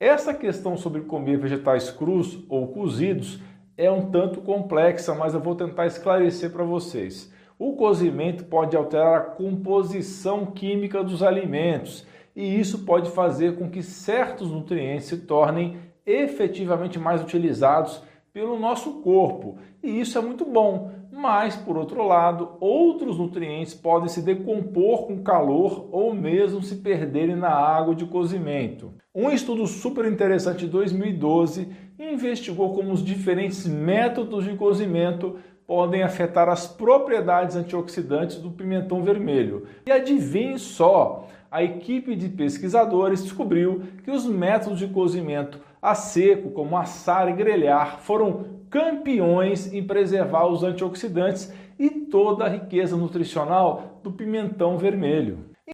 Essa questão sobre comer vegetais crus ou cozidos é um tanto complexa, mas eu vou tentar esclarecer para vocês. O cozimento pode alterar a composição química dos alimentos e isso pode fazer com que certos nutrientes se tornem efetivamente mais utilizados pelo nosso corpo. E isso é muito bom. Mas, por outro lado, outros nutrientes podem se decompor com calor ou mesmo se perderem na água de cozimento. Um estudo super interessante de 2012 investigou como os diferentes métodos de cozimento podem afetar as propriedades antioxidantes do pimentão vermelho. E adivinhe só, a equipe de pesquisadores descobriu que os métodos de cozimento a seco, como assar e grelhar, foram campeões em preservar os antioxidantes e toda a riqueza nutricional do pimentão vermelho.